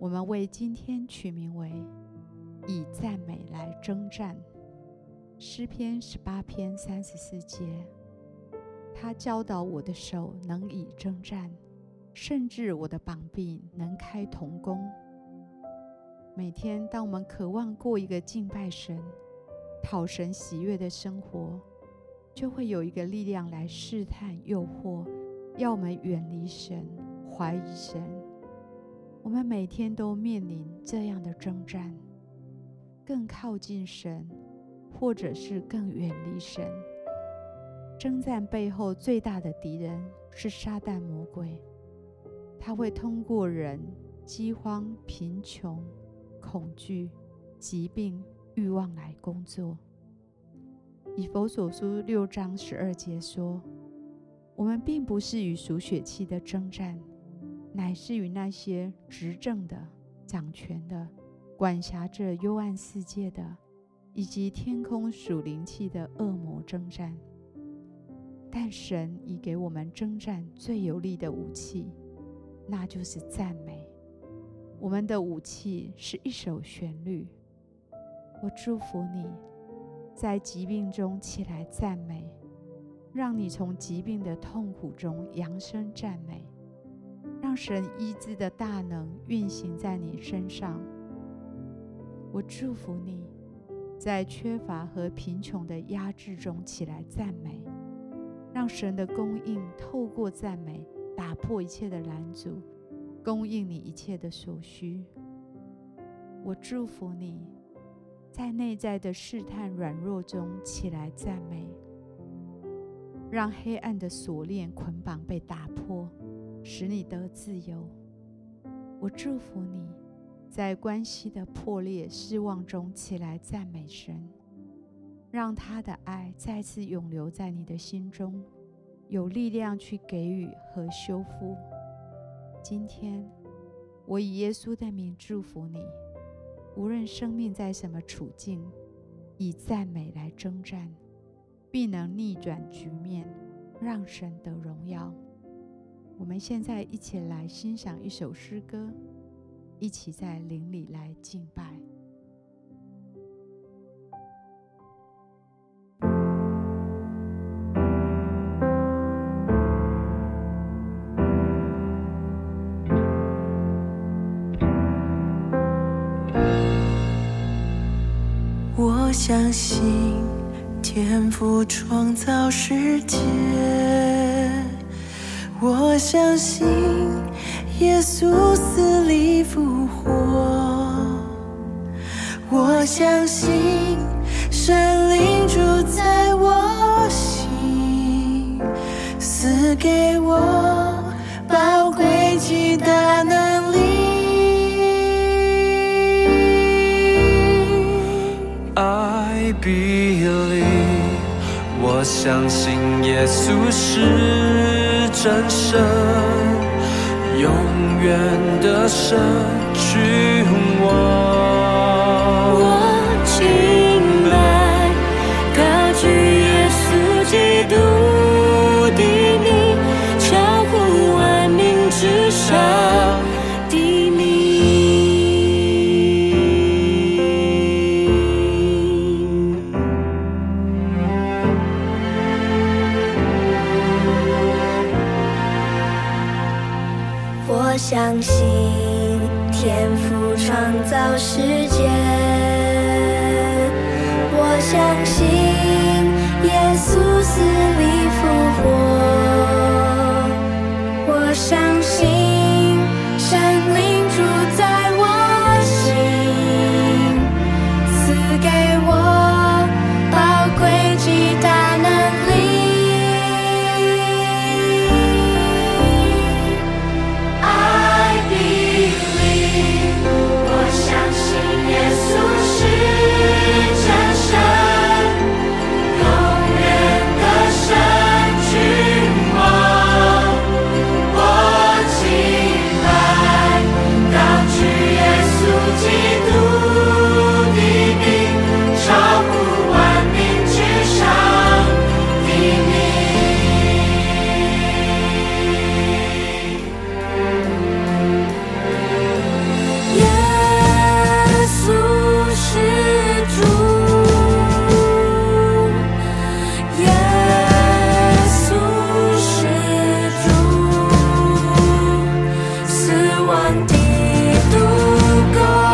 我们为今天取名为“以赞美来征战”。诗篇十八篇三十四节，他教导我的手能以征战，甚至我的膀臂能开铜弓。每天，当我们渴望过一个敬拜神、讨神喜悦的生活，就会有一个力量来试探、诱惑，要我们远离神、怀疑神。我们每天都面临这样的征战：更靠近神，或者是更远离神。征战背后最大的敌人是撒旦魔鬼，他会通过人、饥荒、贫穷、恐惧、疾病、欲望来工作。以弗所书六章十二节说：“我们并不是与属血气的征战。”乃是与那些执政的、掌权的、管辖着幽暗世界的，以及天空属灵气的恶魔征战。但神已给我们征战最有力的武器，那就是赞美。我们的武器是一首旋律。我祝福你，在疾病中起来赞美，让你从疾病的痛苦中扬声赞美。让神医治的大能运行在你身上。我祝福你，在缺乏和贫穷的压制中起来赞美，让神的供应透过赞美打破一切的拦阻，供应你一切的所需。我祝福你，在内在的试探软弱中起来赞美，让黑暗的锁链捆绑被打破。使你得自由。我祝福你，在关系的破裂、失望中起来赞美神，让他的爱再次永留在你的心中，有力量去给予和修复。今天，我以耶稣的名祝福你，无论生命在什么处境，以赞美来征战，必能逆转局面，让神得荣耀。我们现在一起来欣赏一首诗歌，一起在灵里来敬拜。我相信天赋创造世界。我相信耶稣死里复活，我相信神灵住在我心，赐给我宝贵极大能力。I believe，我相信耶稣是。真神，永远的神，君王。我相信天赋创造世界，我相信耶稣死里复活。one day to go.